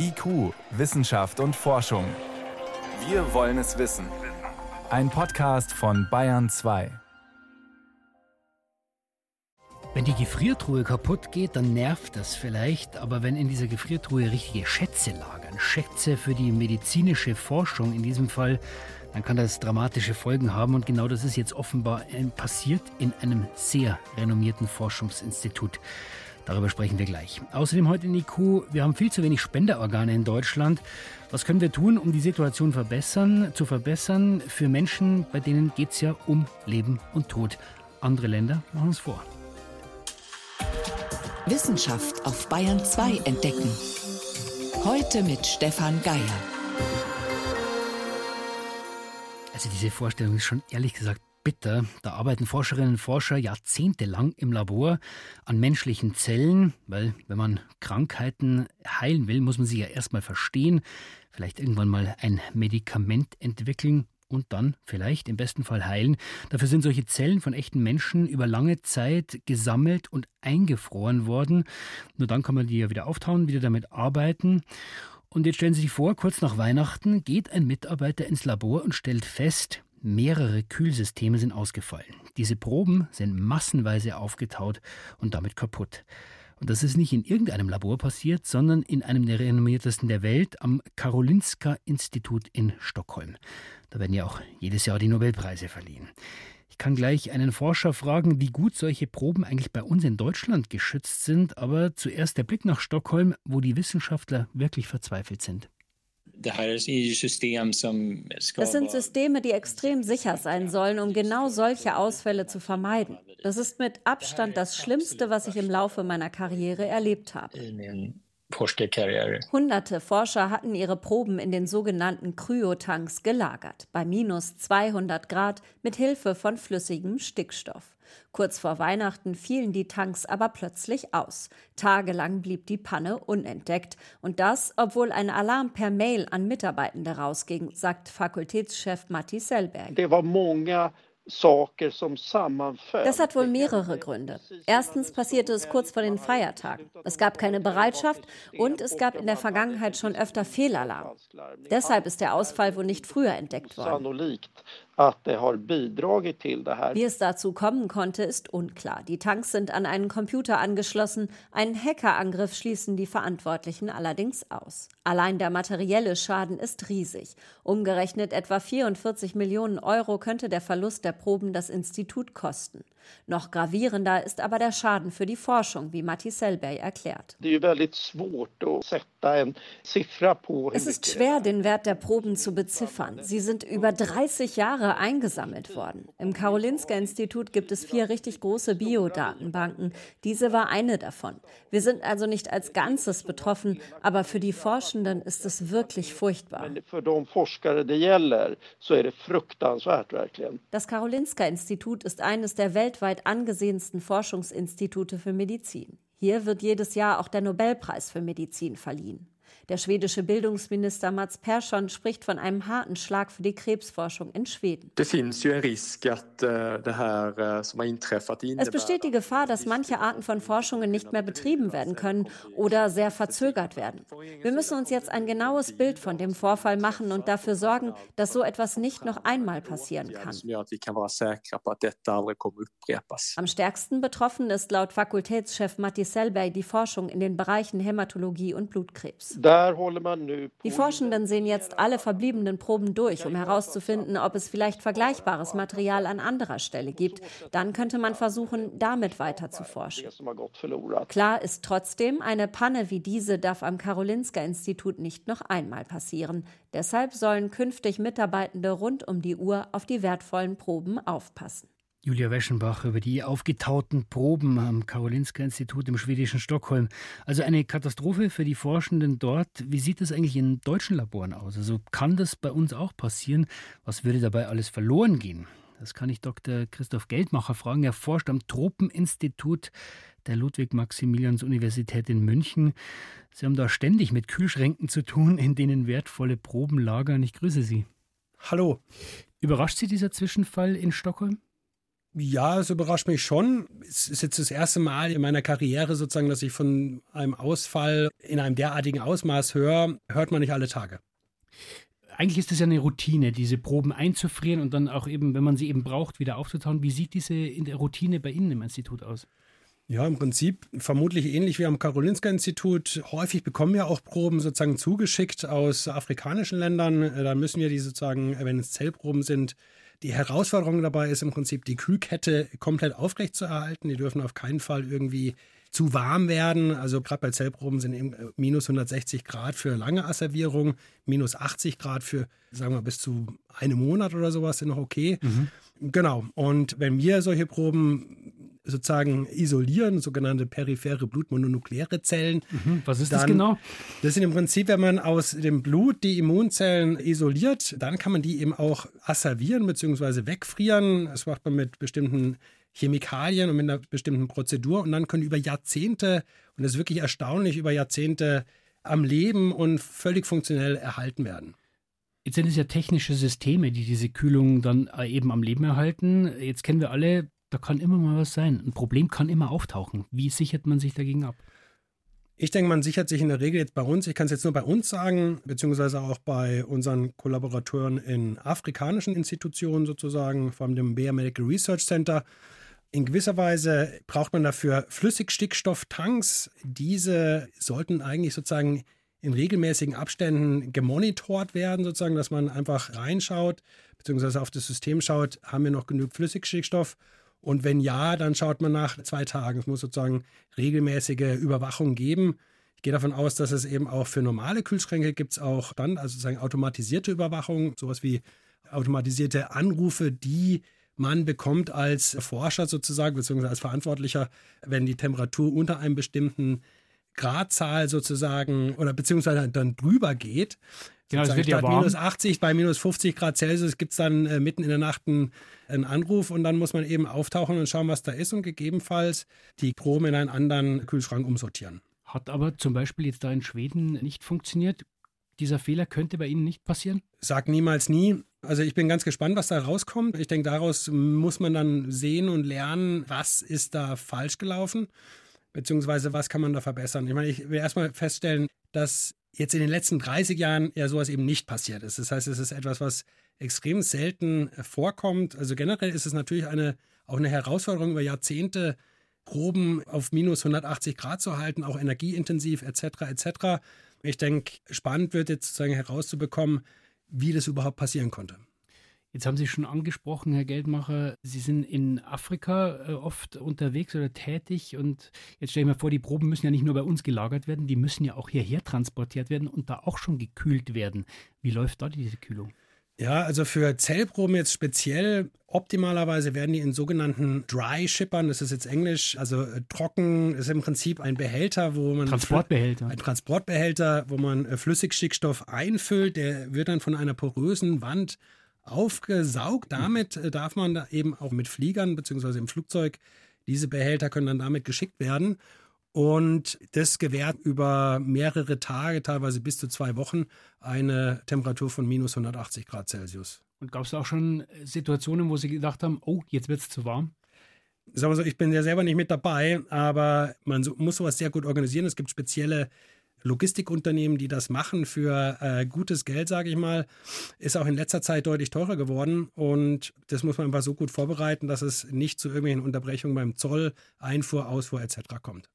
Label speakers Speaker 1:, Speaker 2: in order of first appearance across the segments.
Speaker 1: IQ, Wissenschaft und Forschung. Wir wollen es wissen. Ein Podcast von Bayern 2.
Speaker 2: Wenn die Gefriertruhe kaputt geht, dann nervt das vielleicht, aber wenn in dieser Gefriertruhe richtige Schätze lagern, Schätze für die medizinische Forschung in diesem Fall, dann kann das dramatische Folgen haben und genau das ist jetzt offenbar passiert in einem sehr renommierten Forschungsinstitut. Darüber sprechen wir gleich. Außerdem heute in IQ, wir haben viel zu wenig Spenderorgane in Deutschland. Was können wir tun, um die Situation verbessern, zu verbessern für Menschen, bei denen geht es ja um Leben und Tod? Andere Länder machen es vor.
Speaker 3: Wissenschaft auf Bayern 2 entdecken. Heute mit Stefan Geier.
Speaker 2: Also diese Vorstellung ist schon ehrlich gesagt bitter. Da arbeiten Forscherinnen und Forscher jahrzehntelang im Labor an menschlichen Zellen, weil wenn man Krankheiten heilen will, muss man sie ja erstmal verstehen, vielleicht irgendwann mal ein Medikament entwickeln und dann vielleicht im besten Fall heilen. Dafür sind solche Zellen von echten Menschen über lange Zeit gesammelt und eingefroren worden. Nur dann kann man die ja wieder auftauen, wieder damit arbeiten. Und jetzt stellen Sie sich vor, kurz nach Weihnachten geht ein Mitarbeiter ins Labor und stellt fest, mehrere Kühlsysteme sind ausgefallen. Diese Proben sind massenweise aufgetaut und damit kaputt. Und das ist nicht in irgendeinem Labor passiert, sondern in einem der renommiertesten der Welt am Karolinska Institut in Stockholm. Da werden ja auch jedes Jahr die Nobelpreise verliehen. Ich kann gleich einen Forscher fragen, wie gut solche Proben eigentlich bei uns in Deutschland geschützt sind, aber zuerst der Blick nach Stockholm, wo die Wissenschaftler wirklich verzweifelt sind.
Speaker 4: Das sind Systeme, die extrem sicher sein sollen, um genau solche Ausfälle zu vermeiden. Das ist mit Abstand das Schlimmste, was ich im Laufe meiner Karriere erlebt habe. Hunderte Forscher hatten ihre Proben in den sogenannten Kryotanks gelagert, bei minus 200 Grad mit Hilfe von flüssigem Stickstoff. Kurz vor Weihnachten fielen die Tanks aber plötzlich aus. Tagelang blieb die Panne unentdeckt. Und das, obwohl ein Alarm per Mail an Mitarbeitende rausging, sagt Fakultätschef Matti Sellberg. Das hat wohl mehrere Gründe. Erstens passierte es kurz vor den Feiertagen. Es gab keine Bereitschaft und es gab in der Vergangenheit schon öfter Fehlalarm. Deshalb ist der Ausfall wohl nicht früher entdeckt worden. Wie es dazu kommen konnte, ist unklar. Die Tanks sind an einen Computer angeschlossen. Einen Hackerangriff schließen die Verantwortlichen allerdings aus. Allein der materielle Schaden ist riesig. Umgerechnet etwa 44 Millionen Euro könnte der Verlust der Proben das Institut kosten. Noch gravierender ist aber der Schaden für die Forschung, wie Matti Sellberg erklärt. Es ist schwer, den Wert der Proben zu beziffern. Sie sind über 30 Jahre eingesammelt worden. Im Karolinska-Institut gibt es vier richtig große Biodatenbanken. Diese war eine davon. Wir sind also nicht als Ganzes betroffen, aber für die Forschenden ist es wirklich furchtbar. Das Karolinska-Institut ist eines der weltweit weltweit angesehensten Forschungsinstitute für Medizin. Hier wird jedes Jahr auch der Nobelpreis für Medizin verliehen. Der schwedische Bildungsminister Mats Persson spricht von einem harten Schlag für die Krebsforschung in Schweden. Eh, es besteht die Gefahr, dass manche Arten von Forschungen nicht mehr betrieben werden können oder sehr verzögert werden. Wir müssen uns jetzt ein genaues Bild von dem Vorfall machen und dafür sorgen, dass so etwas nicht noch einmal passieren kann. Am stärksten betroffen ist laut Fakultätschef Matti Sellberg die Forschung in den Bereichen Hämatologie und Blutkrebs. Die Forschenden sehen jetzt alle verbliebenen Proben durch, um herauszufinden, ob es vielleicht vergleichbares Material an anderer Stelle gibt. Dann könnte man versuchen, damit weiter zu forschen. Klar ist trotzdem, eine Panne wie diese darf am Karolinska-Institut nicht noch einmal passieren. Deshalb sollen künftig Mitarbeitende rund um die Uhr auf die wertvollen Proben aufpassen.
Speaker 2: Julia Weschenbach über die aufgetauten Proben am Karolinska-Institut im schwedischen Stockholm. Also eine Katastrophe für die Forschenden dort. Wie sieht es eigentlich in deutschen Laboren aus? Also kann das bei uns auch passieren? Was würde dabei alles verloren gehen? Das kann ich Dr. Christoph Geldmacher fragen. Er forscht am Tropeninstitut der Ludwig-Maximilians-Universität in München. Sie haben da ständig mit Kühlschränken zu tun, in denen wertvolle Proben lagern. Ich grüße Sie.
Speaker 5: Hallo.
Speaker 2: Überrascht Sie dieser Zwischenfall in Stockholm?
Speaker 5: Ja, es überrascht mich schon. Es ist jetzt das erste Mal in meiner Karriere sozusagen, dass ich von einem Ausfall in einem derartigen Ausmaß höre. Hört man nicht alle Tage.
Speaker 2: Eigentlich ist es ja eine Routine, diese Proben einzufrieren und dann auch eben, wenn man sie eben braucht, wieder aufzutauen. Wie sieht diese Routine bei Ihnen im Institut aus?
Speaker 5: Ja, im Prinzip vermutlich ähnlich wie am Karolinska-Institut. Häufig bekommen wir auch Proben sozusagen zugeschickt aus afrikanischen Ländern. Da müssen wir die sozusagen, wenn es Zellproben sind, die Herausforderung dabei ist im Prinzip, die Kühlkette komplett aufrecht zu erhalten. Die dürfen auf keinen Fall irgendwie zu warm werden. Also gerade bei Zellproben sind eben äh, minus 160 Grad für lange Asservierung, minus 80 Grad für, sagen wir, bis zu einem Monat oder sowas sind noch okay. Mhm. Genau. Und wenn wir solche Proben sozusagen isolieren, sogenannte periphere blutmononukleare Zellen.
Speaker 2: Mhm. Was ist dann, das genau?
Speaker 5: Das sind im Prinzip, wenn man aus dem Blut die Immunzellen isoliert, dann kann man die eben auch asservieren bzw. wegfrieren. Das macht man mit bestimmten Chemikalien und mit einer bestimmten Prozedur und dann können über Jahrzehnte, und das ist wirklich erstaunlich, über Jahrzehnte am Leben und völlig funktionell erhalten werden.
Speaker 2: Jetzt sind es ja technische Systeme, die diese Kühlung dann äh, eben am Leben erhalten. Jetzt kennen wir alle da kann immer mal was sein. Ein Problem kann immer auftauchen. Wie sichert man sich dagegen ab?
Speaker 5: Ich denke, man sichert sich in der Regel jetzt bei uns, ich kann es jetzt nur bei uns sagen, beziehungsweise auch bei unseren Kollaborateuren in afrikanischen Institutionen sozusagen, vor allem dem Bayer Medical Research Center. In gewisser Weise braucht man dafür Flüssigstickstofftanks. Diese sollten eigentlich sozusagen in regelmäßigen Abständen gemonitort werden, sozusagen, dass man einfach reinschaut, beziehungsweise auf das System schaut, haben wir noch genug Flüssigstickstoff und wenn ja, dann schaut man nach zwei Tagen. Es muss sozusagen regelmäßige Überwachung geben. Ich gehe davon aus, dass es eben auch für normale Kühlschränke gibt es auch dann, also sozusagen automatisierte Überwachung, sowas wie automatisierte Anrufe, die man bekommt als Forscher sozusagen, beziehungsweise als Verantwortlicher, wenn die Temperatur unter einem bestimmten Gradzahl sozusagen oder beziehungsweise dann drüber geht. Genau, es wird statt ja warm. minus 80 bei minus 50 Grad Celsius gibt es dann äh, mitten in der Nacht einen, einen, Anruf und dann muss man eben auftauchen und schauen, was da ist und gegebenenfalls die Proben in einen anderen Kühlschrank umsortieren.
Speaker 2: Hat aber zum Beispiel jetzt da in Schweden nicht funktioniert. Dieser Fehler könnte bei Ihnen nicht passieren?
Speaker 5: Sag niemals nie. Also ich bin ganz gespannt, was da rauskommt. Ich denke, daraus muss man dann sehen und lernen, was ist da falsch gelaufen, beziehungsweise was kann man da verbessern. Ich meine, ich will erstmal feststellen, dass jetzt in den letzten 30 Jahren ja sowas eben nicht passiert ist. Das heißt, es ist etwas, was extrem selten äh, vorkommt. Also generell ist es natürlich eine, auch eine Herausforderung über Jahrzehnte, Proben auf minus 180 Grad zu halten, auch energieintensiv etc. etc. Ich denke, spannend wird jetzt sozusagen herauszubekommen, wie das überhaupt passieren konnte.
Speaker 2: Jetzt haben Sie schon angesprochen, Herr Geldmacher, Sie sind in Afrika äh, oft unterwegs oder tätig und jetzt stelle ich mir vor, die Proben müssen ja nicht nur bei uns gelagert werden, die müssen ja auch hierher transportiert werden und da auch schon gekühlt werden. Wie läuft da diese Kühlung?
Speaker 5: Ja, also für Zellproben jetzt speziell, optimalerweise werden die in sogenannten Dry Shippern, das ist jetzt Englisch, also äh, trocken, ist im Prinzip ein Behälter, wo man.
Speaker 2: Transportbehälter.
Speaker 5: Ein Transportbehälter, wo man äh, Flüssigstickstoff einfüllt, der wird dann von einer porösen Wand aufgesaugt. Damit äh, darf man da eben auch mit Fliegern bzw. im Flugzeug, diese Behälter können dann damit geschickt werden. Und das gewährt über mehrere Tage, teilweise bis zu zwei Wochen, eine Temperatur von minus 180 Grad Celsius.
Speaker 2: Und gab es auch schon Situationen, wo Sie gedacht haben, oh, jetzt wird es zu warm?
Speaker 5: Sagen wir so, ich bin ja selber nicht mit dabei, aber man muss sowas sehr gut organisieren. Es gibt spezielle Logistikunternehmen, die das machen für äh, gutes Geld, sage ich mal, ist auch in letzter Zeit deutlich teurer geworden. Und das muss man einfach so gut vorbereiten, dass es nicht zu irgendwelchen Unterbrechungen beim Zoll, Einfuhr, Ausfuhr etc. kommt.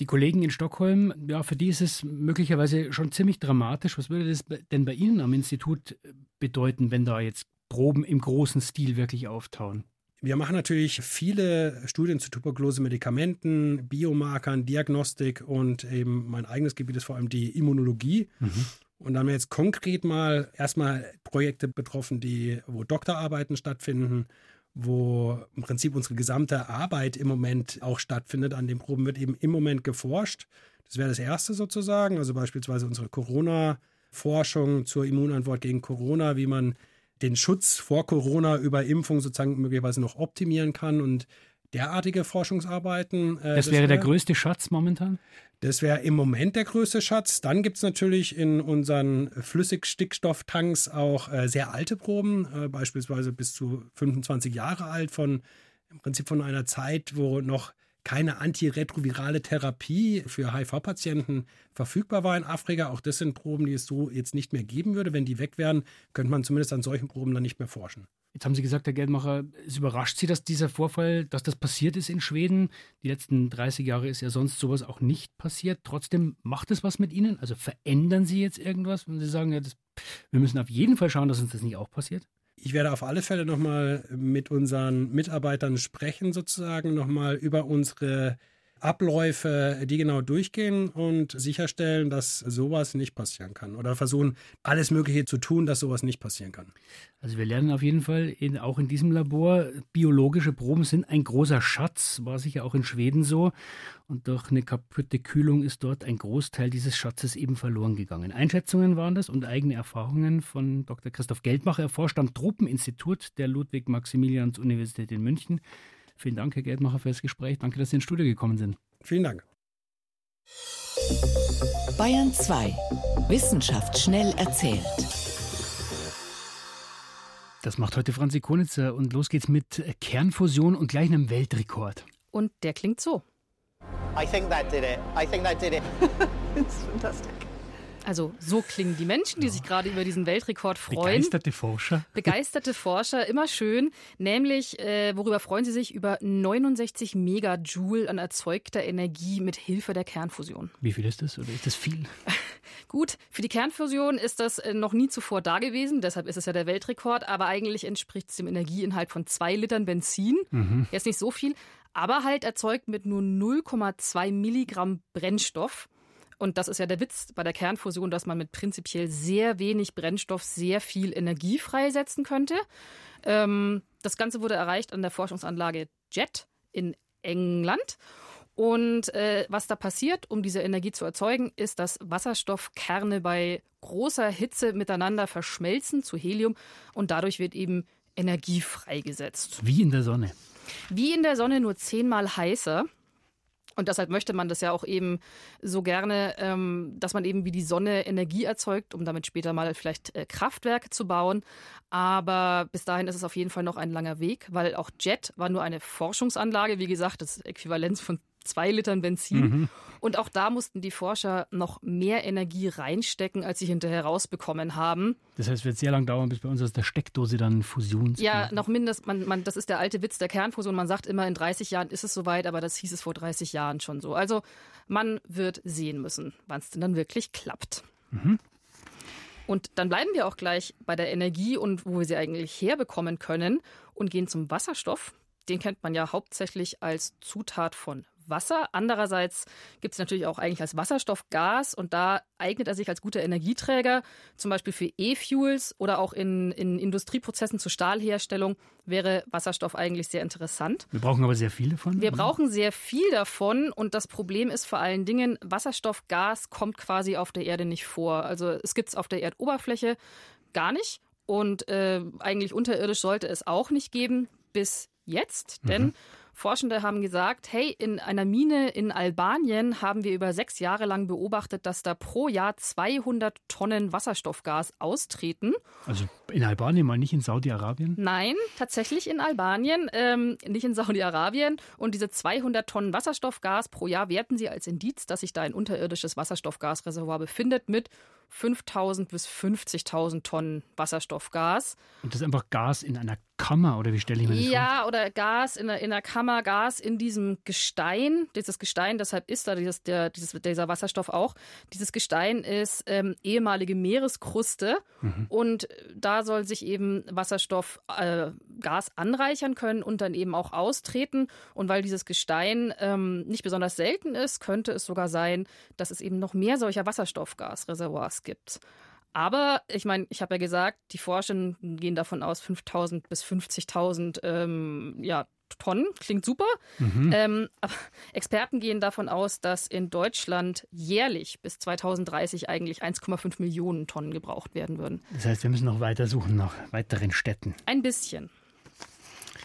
Speaker 2: Die Kollegen in Stockholm, ja, für die ist es möglicherweise schon ziemlich dramatisch. Was würde das denn bei Ihnen am Institut bedeuten, wenn da jetzt Proben im großen Stil wirklich auftauen?
Speaker 5: Wir machen natürlich viele Studien zu Tuberkulose, Medikamenten, Biomarkern, Diagnostik und eben mein eigenes Gebiet ist vor allem die Immunologie. Mhm. Und da haben wir jetzt konkret mal erstmal Projekte betroffen, die, wo Doktorarbeiten stattfinden, wo im Prinzip unsere gesamte Arbeit im Moment auch stattfindet. An den Proben wird eben im Moment geforscht. Das wäre das erste sozusagen, also beispielsweise unsere Corona-Forschung zur Immunantwort gegen Corona, wie man den Schutz vor Corona über Impfung sozusagen möglicherweise noch optimieren kann. Und derartige Forschungsarbeiten.
Speaker 2: Äh, das, das wäre wär, der größte Schatz momentan?
Speaker 5: Das wäre im Moment der größte Schatz. Dann gibt es natürlich in unseren Flüssigstickstofftanks auch äh, sehr alte Proben, äh, beispielsweise bis zu 25 Jahre alt, von im Prinzip von einer Zeit, wo noch keine antiretrovirale Therapie für HIV-Patienten verfügbar war in Afrika. Auch das sind Proben, die es so jetzt nicht mehr geben würde. Wenn die weg wären, könnte man zumindest an solchen Proben dann nicht mehr forschen.
Speaker 2: Jetzt haben Sie gesagt, Herr Geldmacher, es überrascht Sie, dass dieser Vorfall, dass das passiert ist in Schweden. Die letzten 30 Jahre ist ja sonst sowas auch nicht passiert. Trotzdem macht es was mit Ihnen? Also verändern Sie jetzt irgendwas, wenn Sie sagen, ja, das, wir müssen auf jeden Fall schauen, dass uns das nicht auch passiert?
Speaker 5: Ich werde auf alle Fälle nochmal mit unseren Mitarbeitern sprechen, sozusagen, nochmal über unsere Abläufe, die genau durchgehen und sicherstellen, dass sowas nicht passieren kann. Oder versuchen, alles Mögliche zu tun, dass sowas nicht passieren kann.
Speaker 2: Also wir lernen auf jeden Fall in, auch in diesem Labor, biologische Proben sind ein großer Schatz, war sicher auch in Schweden so. Und durch eine kaputte Kühlung ist dort ein Großteil dieses Schatzes eben verloren gegangen. Einschätzungen waren das und eigene Erfahrungen von Dr. Christoph Geldmacher. Er forscht am Tropeninstitut der Ludwig-Maximilians-Universität in München. Vielen Dank, Herr Geldmacher, für das Gespräch. Danke, dass Sie ins Studio gekommen sind.
Speaker 5: Vielen Dank.
Speaker 3: Bayern 2. Wissenschaft schnell erzählt.
Speaker 2: Das macht heute Franzi Konitzer und los geht's mit Kernfusion und gleich einem Weltrekord.
Speaker 6: Und der klingt so. I think that did it. I think that did it. It's fantastic. Also so klingen die Menschen, die sich gerade über diesen Weltrekord freuen.
Speaker 2: Begeisterte Forscher.
Speaker 6: Begeisterte Forscher, immer schön. Nämlich, äh, worüber freuen sie sich? Über 69 Megajoule an erzeugter Energie mit Hilfe der Kernfusion.
Speaker 2: Wie viel ist das oder ist das viel?
Speaker 6: Gut, für die Kernfusion ist das äh, noch nie zuvor da gewesen, deshalb ist es ja der Weltrekord, aber eigentlich entspricht es dem Energieinhalt von zwei Litern Benzin. Mhm. Jetzt nicht so viel, aber halt erzeugt mit nur 0,2 Milligramm Brennstoff. Und das ist ja der Witz bei der Kernfusion, dass man mit prinzipiell sehr wenig Brennstoff sehr viel Energie freisetzen könnte. Ähm, das Ganze wurde erreicht an der Forschungsanlage JET in England. Und äh, was da passiert, um diese Energie zu erzeugen, ist, dass Wasserstoffkerne bei großer Hitze miteinander verschmelzen zu Helium und dadurch wird eben Energie freigesetzt.
Speaker 2: Wie in der Sonne.
Speaker 6: Wie in der Sonne, nur zehnmal heißer. Und deshalb möchte man das ja auch eben so gerne, ähm, dass man eben wie die Sonne Energie erzeugt, um damit später mal vielleicht äh, Kraftwerke zu bauen. Aber bis dahin ist es auf jeden Fall noch ein langer Weg, weil auch JET war nur eine Forschungsanlage, wie gesagt, das Äquivalenz von zwei Litern Benzin. Mhm. Und auch da mussten die Forscher noch mehr Energie reinstecken, als sie hinterher rausbekommen haben.
Speaker 2: Das heißt, es wird sehr lang dauern, bis bei uns aus der Steckdose dann Fusion.
Speaker 6: Ja, noch mindestens, man, man, das ist der alte Witz der Kernfusion. Man sagt immer, in 30 Jahren ist es soweit, aber das hieß es vor 30 Jahren schon so. Also man wird sehen müssen, wann es denn dann wirklich klappt. Mhm. Und dann bleiben wir auch gleich bei der Energie und wo wir sie eigentlich herbekommen können und gehen zum Wasserstoff. Den kennt man ja hauptsächlich als Zutat von Wasser. Andererseits gibt es natürlich auch eigentlich als Wasserstoffgas und da eignet er sich als guter Energieträger, zum Beispiel für E-Fuels oder auch in, in Industrieprozessen zur Stahlherstellung wäre Wasserstoff eigentlich sehr interessant.
Speaker 2: Wir brauchen aber sehr viel davon.
Speaker 6: Wir oder? brauchen sehr viel davon und das Problem ist vor allen Dingen, Wasserstoffgas kommt quasi auf der Erde nicht vor. Also es gibt es auf der Erdoberfläche gar nicht und äh, eigentlich unterirdisch sollte es auch nicht geben bis jetzt, denn mhm. Forschende haben gesagt, hey, in einer Mine in Albanien haben wir über sechs Jahre lang beobachtet, dass da pro Jahr 200 Tonnen Wasserstoffgas austreten.
Speaker 2: Also in Albanien, mal nicht in Saudi-Arabien?
Speaker 6: Nein, tatsächlich in Albanien, ähm, nicht in Saudi-Arabien. Und diese 200 Tonnen Wasserstoffgas pro Jahr werten sie als Indiz, dass sich da ein unterirdisches Wasserstoffgasreservoir befindet mit 5000 bis 50.000 Tonnen Wasserstoffgas.
Speaker 2: Und das ist einfach Gas in einer Kammer oder wie stelle ich mir das
Speaker 6: ja, vor? Ja, oder Gas in einer, in einer Kammer, Gas in diesem Gestein. Dieses Gestein, deshalb ist da dieses, der, dieses, dieser Wasserstoff auch. Dieses Gestein ist ähm, ehemalige Meereskruste mhm. und da soll sich eben Wasserstoff, äh, Gas anreichern können und dann eben auch austreten. Und weil dieses Gestein ähm, nicht besonders selten ist, könnte es sogar sein, dass es eben noch mehr solcher Wasserstoffgasreservoirs gibt. Aber ich meine, ich habe ja gesagt, die Forschenden gehen davon aus, 5000 bis 50.000 ähm, ja, Tonnen. Klingt super. Mhm. Ähm, Experten gehen davon aus, dass in Deutschland jährlich bis 2030 eigentlich 1,5 Millionen Tonnen gebraucht werden würden.
Speaker 2: Das heißt, wir müssen noch weiter suchen nach weiteren Städten.
Speaker 6: Ein bisschen.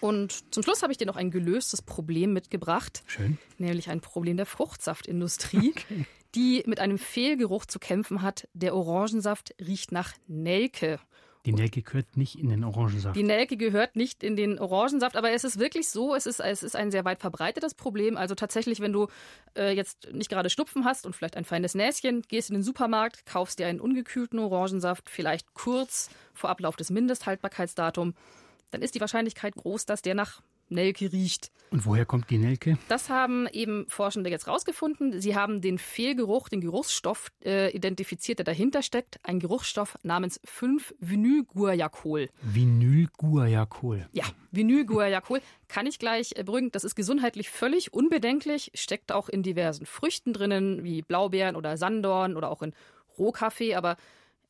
Speaker 6: Und zum Schluss habe ich dir noch ein gelöstes Problem mitgebracht.
Speaker 2: Schön.
Speaker 6: Nämlich ein Problem der Fruchtsaftindustrie, okay. Die mit einem Fehlgeruch zu kämpfen hat. Der Orangensaft riecht nach Nelke.
Speaker 2: Die Nelke gehört nicht in den Orangensaft.
Speaker 6: Die Nelke gehört nicht in den Orangensaft, aber es ist wirklich so, es ist, es ist ein sehr weit verbreitetes Problem. Also tatsächlich, wenn du äh, jetzt nicht gerade Schnupfen hast und vielleicht ein feines Näschen, gehst in den Supermarkt, kaufst dir einen ungekühlten Orangensaft, vielleicht kurz vor Ablauf des Mindesthaltbarkeitsdatums, dann ist die Wahrscheinlichkeit groß, dass der nach Nelke riecht.
Speaker 2: Und woher kommt die Nelke?
Speaker 6: Das haben eben Forschende jetzt rausgefunden. Sie haben den Fehlgeruch, den Geruchsstoff äh, identifiziert, der dahinter steckt. Ein Geruchsstoff namens 5-Vinylguajacol.
Speaker 2: Vinylguajacol.
Speaker 6: Ja, Vinylguajacol. Kann ich gleich äh, beruhigen. Das ist gesundheitlich völlig unbedenklich. Steckt auch in diversen Früchten drinnen, wie Blaubeeren oder Sandorn oder auch in Rohkaffee. Aber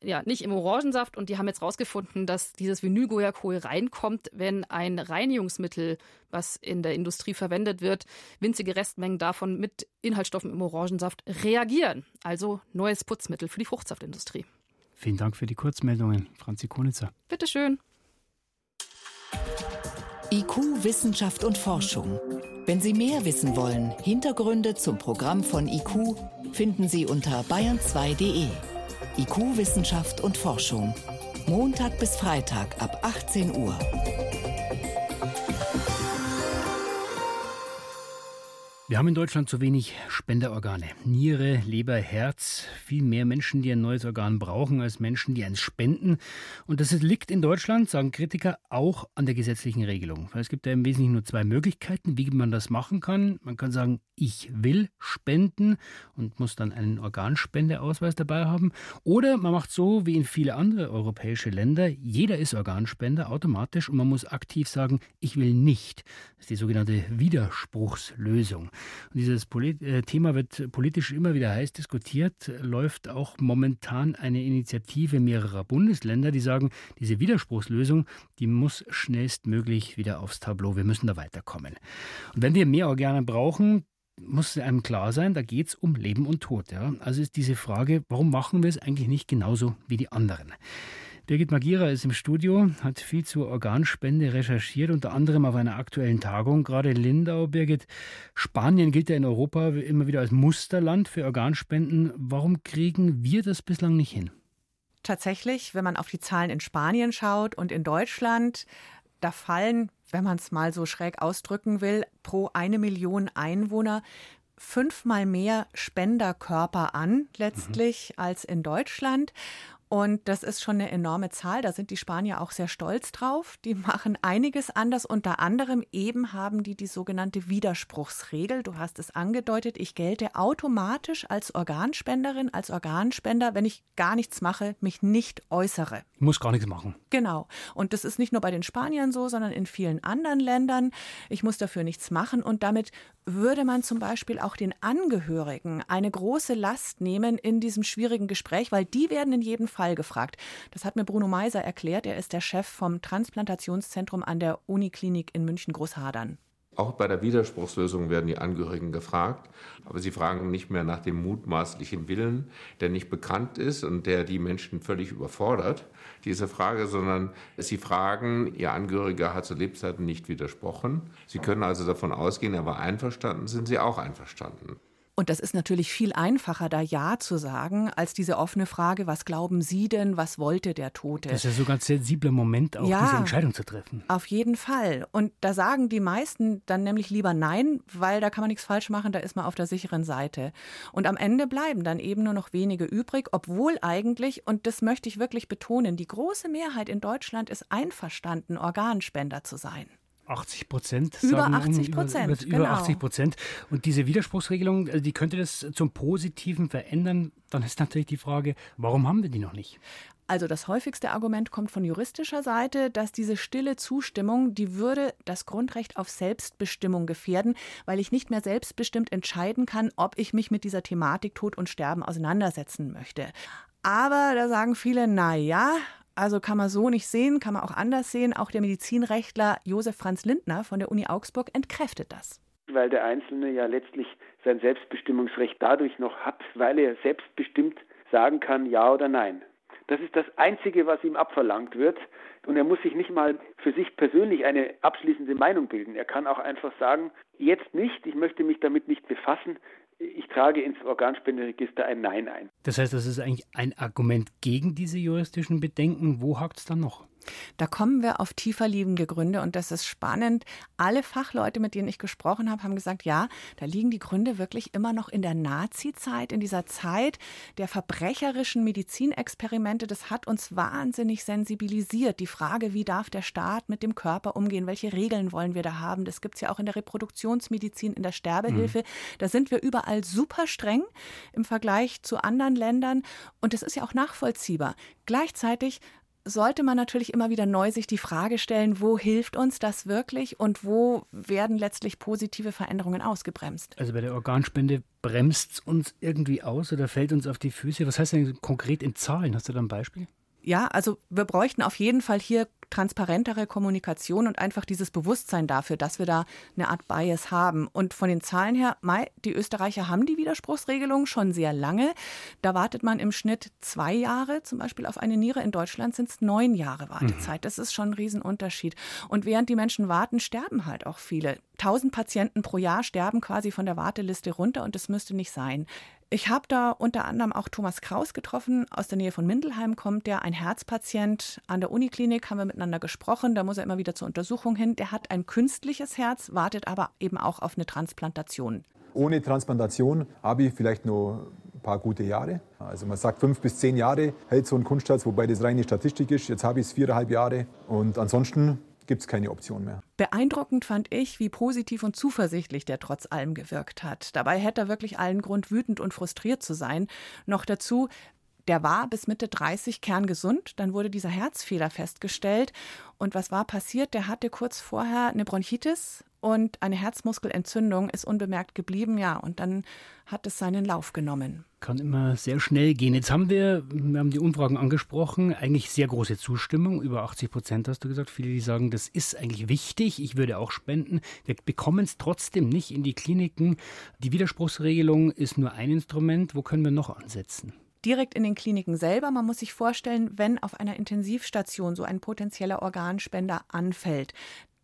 Speaker 6: ja, nicht im Orangensaft. Und die haben jetzt herausgefunden, dass dieses Vinylguajacol reinkommt, wenn ein Reinigungsmittel, was in der Industrie verwendet wird, winzige Restmengen davon mit Inhaltsstoffen im Orangensaft reagieren. Also neues Putzmittel für die Fruchtsaftindustrie.
Speaker 2: Vielen Dank für die Kurzmeldungen, Franzi Konitzer.
Speaker 6: Bitteschön.
Speaker 3: IQ, Wissenschaft und Forschung. Wenn Sie mehr wissen wollen, Hintergründe zum Programm von IQ finden Sie unter bayern2.de. IQ Wissenschaft und Forschung. Montag bis Freitag ab 18 Uhr.
Speaker 2: Wir haben in Deutschland zu wenig Spenderorgane. Niere, Leber, Herz. Viel mehr Menschen, die ein neues Organ brauchen, als Menschen, die eins spenden. Und das liegt in Deutschland, sagen Kritiker, auch an der gesetzlichen Regelung. Es gibt ja im Wesentlichen nur zwei Möglichkeiten, wie man das machen kann. Man kann sagen, ich will spenden und muss dann einen Organspendeausweis dabei haben. Oder man macht so wie in viele andere europäische Länder. Jeder ist Organspender automatisch und man muss aktiv sagen, ich will nicht. Das ist die sogenannte Widerspruchslösung. Und dieses Polit äh, Thema wird politisch immer wieder heiß diskutiert, läuft auch momentan eine Initiative mehrerer Bundesländer, die sagen, diese Widerspruchslösung, die muss schnellstmöglich wieder aufs Tableau. Wir müssen da weiterkommen. Und wenn wir mehr Organe brauchen, muss einem klar sein, da geht es um Leben und Tod. Ja? Also ist diese Frage, warum machen wir es eigentlich nicht genauso wie die anderen? Birgit Magira ist im Studio, hat viel zur Organspende recherchiert, unter anderem auf einer aktuellen Tagung, gerade in Lindau. Birgit, Spanien gilt ja in Europa immer wieder als Musterland für Organspenden. Warum kriegen wir das bislang nicht hin?
Speaker 7: Tatsächlich, wenn man auf die Zahlen in Spanien schaut und in Deutschland, da fallen, wenn man es mal so schräg ausdrücken will, pro eine Million Einwohner fünfmal mehr Spenderkörper an, letztlich, mhm. als in Deutschland. Und das ist schon eine enorme Zahl. Da sind die Spanier auch sehr stolz drauf. Die machen einiges anders. Unter anderem eben haben die die sogenannte Widerspruchsregel. Du hast es angedeutet. Ich gelte automatisch als Organspenderin, als Organspender, wenn ich gar nichts mache, mich nicht äußere.
Speaker 2: Ich muss gar nichts machen.
Speaker 7: Genau. Und das ist nicht nur bei den Spaniern so, sondern in vielen anderen Ländern. Ich muss dafür nichts machen. Und damit würde man zum Beispiel auch den Angehörigen eine große Last nehmen in diesem schwierigen Gespräch, weil die werden in jedem Fall gefragt. Das hat mir Bruno Meiser erklärt. Er ist der Chef vom Transplantationszentrum an der Uniklinik in München-Großhadern.
Speaker 8: Auch bei der Widerspruchslösung werden die Angehörigen gefragt, aber sie fragen nicht mehr nach dem mutmaßlichen Willen, der nicht bekannt ist und der die Menschen völlig überfordert, diese Frage, sondern sie fragen, ihr Angehöriger hat zu Lebzeiten nicht widersprochen. Sie können also davon ausgehen, er war einverstanden, sind sie auch einverstanden.
Speaker 7: Und das ist natürlich viel einfacher, da Ja zu sagen, als diese offene Frage, was glauben Sie denn, was wollte der Tote?
Speaker 2: Das ist ja so ein ganz sensibler Moment, auch ja, diese Entscheidung zu treffen.
Speaker 7: Auf jeden Fall. Und da sagen die meisten dann nämlich lieber Nein, weil da kann man nichts falsch machen, da ist man auf der sicheren Seite. Und am Ende bleiben dann eben nur noch wenige übrig, obwohl eigentlich, und das möchte ich wirklich betonen, die große Mehrheit in Deutschland ist einverstanden, Organspender zu sein.
Speaker 2: 80 Prozent.
Speaker 7: Über 80 Prozent.
Speaker 2: Über, über, genau. 80 Prozent. Und diese Widerspruchsregelung, äh, die könnte das zum Positiven verändern. Dann ist natürlich die Frage, warum haben wir die noch nicht?
Speaker 7: Also das häufigste Argument kommt von juristischer Seite, dass diese stille Zustimmung, die würde das Grundrecht auf Selbstbestimmung gefährden, weil ich nicht mehr selbstbestimmt entscheiden kann, ob ich mich mit dieser Thematik Tod und Sterben auseinandersetzen möchte. Aber da sagen viele, na ja, also kann man so nicht sehen, kann man auch anders sehen. Auch der Medizinrechtler Josef Franz Lindner von der Uni Augsburg entkräftet das.
Speaker 9: Weil der Einzelne ja letztlich sein Selbstbestimmungsrecht dadurch noch hat, weil er selbstbestimmt sagen kann, ja oder nein. Das ist das Einzige, was ihm abverlangt wird. Und er muss sich nicht mal für sich persönlich eine abschließende Meinung bilden. Er kann auch einfach sagen, jetzt nicht, ich möchte mich damit nicht befassen, ich trage ins Organspenderegister ein Nein ein.
Speaker 2: Das heißt, das ist eigentlich ein Argument gegen diese juristischen Bedenken. Wo hakt es dann noch?
Speaker 7: Da kommen wir auf tiefer liegende Gründe und das ist spannend. Alle Fachleute, mit denen ich gesprochen habe, haben gesagt, ja, da liegen die Gründe wirklich immer noch in der Nazi-Zeit, in dieser Zeit der verbrecherischen Medizinexperimente. Das hat uns wahnsinnig sensibilisiert. Die Frage, wie darf der Staat mit dem Körper umgehen? Welche Regeln wollen wir da haben? Das gibt es ja auch in der Reproduktionsmedizin, in der Sterbehilfe. Mhm. Da sind wir überall super streng im Vergleich zu anderen Ländern und das ist ja auch nachvollziehbar. Gleichzeitig sollte man natürlich immer wieder neu sich die Frage stellen, wo hilft uns das wirklich und wo werden letztlich positive Veränderungen ausgebremst?
Speaker 2: Also bei der Organspende bremst es uns irgendwie aus oder fällt uns auf die Füße? Was heißt denn konkret in Zahlen? Hast du da ein Beispiel?
Speaker 7: Ja, also wir bräuchten auf jeden Fall hier transparentere Kommunikation und einfach dieses Bewusstsein dafür, dass wir da eine Art Bias haben. Und von den Zahlen her, die Österreicher haben die Widerspruchsregelung schon sehr lange. Da wartet man im Schnitt zwei Jahre, zum Beispiel auf eine Niere. In Deutschland sind es neun Jahre Wartezeit. Mhm. Das ist schon ein Riesenunterschied. Und während die Menschen warten, sterben halt auch viele. Tausend Patienten pro Jahr sterben quasi von der Warteliste runter und das müsste nicht sein. Ich habe da unter anderem auch Thomas Kraus getroffen, aus der Nähe von Mindelheim kommt der, ein Herzpatient an der Uniklinik, haben wir miteinander gesprochen, da muss er immer wieder zur Untersuchung hin. Der hat ein künstliches Herz, wartet aber eben auch auf eine Transplantation.
Speaker 10: Ohne Transplantation habe ich vielleicht nur ein paar gute Jahre. Also man sagt, fünf bis zehn Jahre hält so ein Kunstherz, wobei das reine Statistik ist. Jetzt habe ich es viereinhalb Jahre und ansonsten gibt es keine Option mehr.
Speaker 7: Beeindruckend fand ich, wie positiv und zuversichtlich der trotz allem gewirkt hat. Dabei hätte er wirklich allen Grund, wütend und frustriert zu sein. Noch dazu, der war bis Mitte 30 kerngesund. Dann wurde dieser Herzfehler festgestellt. Und was war passiert? Der hatte kurz vorher eine Bronchitis und eine Herzmuskelentzündung ist unbemerkt geblieben, ja, und dann hat es seinen Lauf genommen.
Speaker 2: Kann immer sehr schnell gehen. Jetzt haben wir, wir haben die Umfragen angesprochen, eigentlich sehr große Zustimmung, über 80 Prozent hast du gesagt. Viele, die sagen, das ist eigentlich wichtig, ich würde auch spenden. Wir bekommen es trotzdem nicht in die Kliniken. Die Widerspruchsregelung ist nur ein Instrument. Wo können wir noch ansetzen?
Speaker 7: direkt in den Kliniken selber. Man muss sich vorstellen, wenn auf einer Intensivstation so ein potenzieller Organspender anfällt,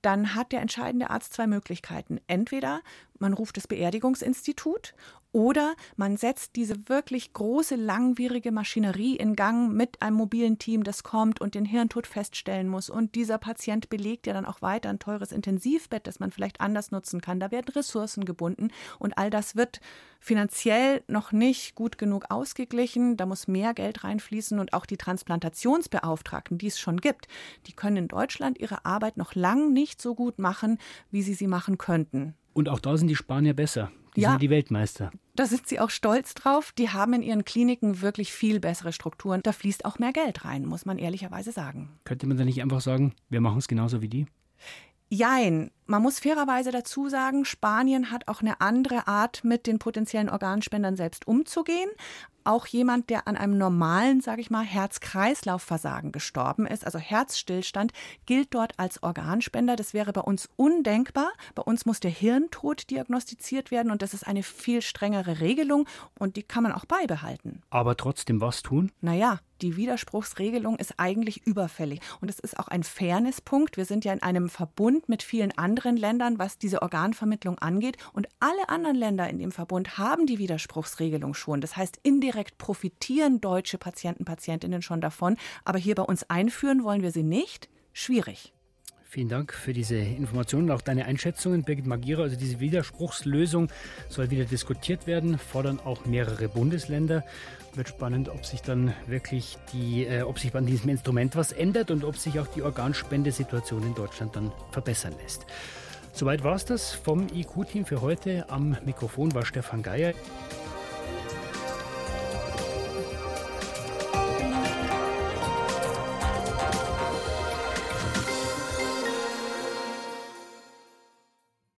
Speaker 7: dann hat der entscheidende Arzt zwei Möglichkeiten. Entweder man ruft das Beerdigungsinstitut oder man setzt diese wirklich große, langwierige Maschinerie in Gang mit einem mobilen Team, das kommt und den Hirntod feststellen muss. Und dieser Patient belegt ja dann auch weiter ein teures Intensivbett, das man vielleicht anders nutzen kann. Da werden Ressourcen gebunden und all das wird finanziell noch nicht gut genug ausgeglichen. Da muss mehr Geld reinfließen und auch die Transplantationsbeauftragten, die es schon gibt, die können in Deutschland ihre Arbeit noch lang nicht so gut machen, wie sie sie machen könnten.
Speaker 2: Und auch da sind die Spanier besser. Die ja, sind die Weltmeister.
Speaker 7: Da sind sie auch stolz drauf. Die haben in ihren Kliniken wirklich viel bessere Strukturen. Da fließt auch mehr Geld rein, muss man ehrlicherweise sagen.
Speaker 2: Könnte man da nicht einfach sagen, wir machen es genauso wie die?
Speaker 7: Jein. Man muss fairerweise dazu sagen, Spanien hat auch eine andere Art, mit den potenziellen Organspendern selbst umzugehen. Auch jemand, der an einem normalen, sage ich mal, Herz-Kreislauf-Versagen gestorben ist, also Herzstillstand, gilt dort als Organspender. Das wäre bei uns undenkbar. Bei uns muss der Hirntod diagnostiziert werden und das ist eine viel strengere Regelung und die kann man auch beibehalten.
Speaker 2: Aber trotzdem was tun?
Speaker 7: Naja, die Widerspruchsregelung ist eigentlich überfällig. Und es ist auch ein Fairnesspunkt. Wir sind ja in einem Verbund mit vielen anderen Ländern, was diese Organvermittlung angeht. Und alle anderen Länder in dem Verbund haben die Widerspruchsregelung schon. Das heißt, indirekt profitieren deutsche Patienten, Patientinnen schon davon. Aber hier bei uns einführen wollen wir sie nicht. Schwierig.
Speaker 2: Vielen Dank für diese Informationen und auch deine Einschätzungen, Birgit Magira. Also diese Widerspruchslösung soll wieder diskutiert werden, fordern auch mehrere Bundesländer. Wird spannend, ob sich dann wirklich die, äh, ob sich an diesem Instrument was ändert und ob sich auch die Organspendesituation in Deutschland dann verbessern lässt. Soweit war es das vom IQ-Team für heute. Am Mikrofon war Stefan Geier.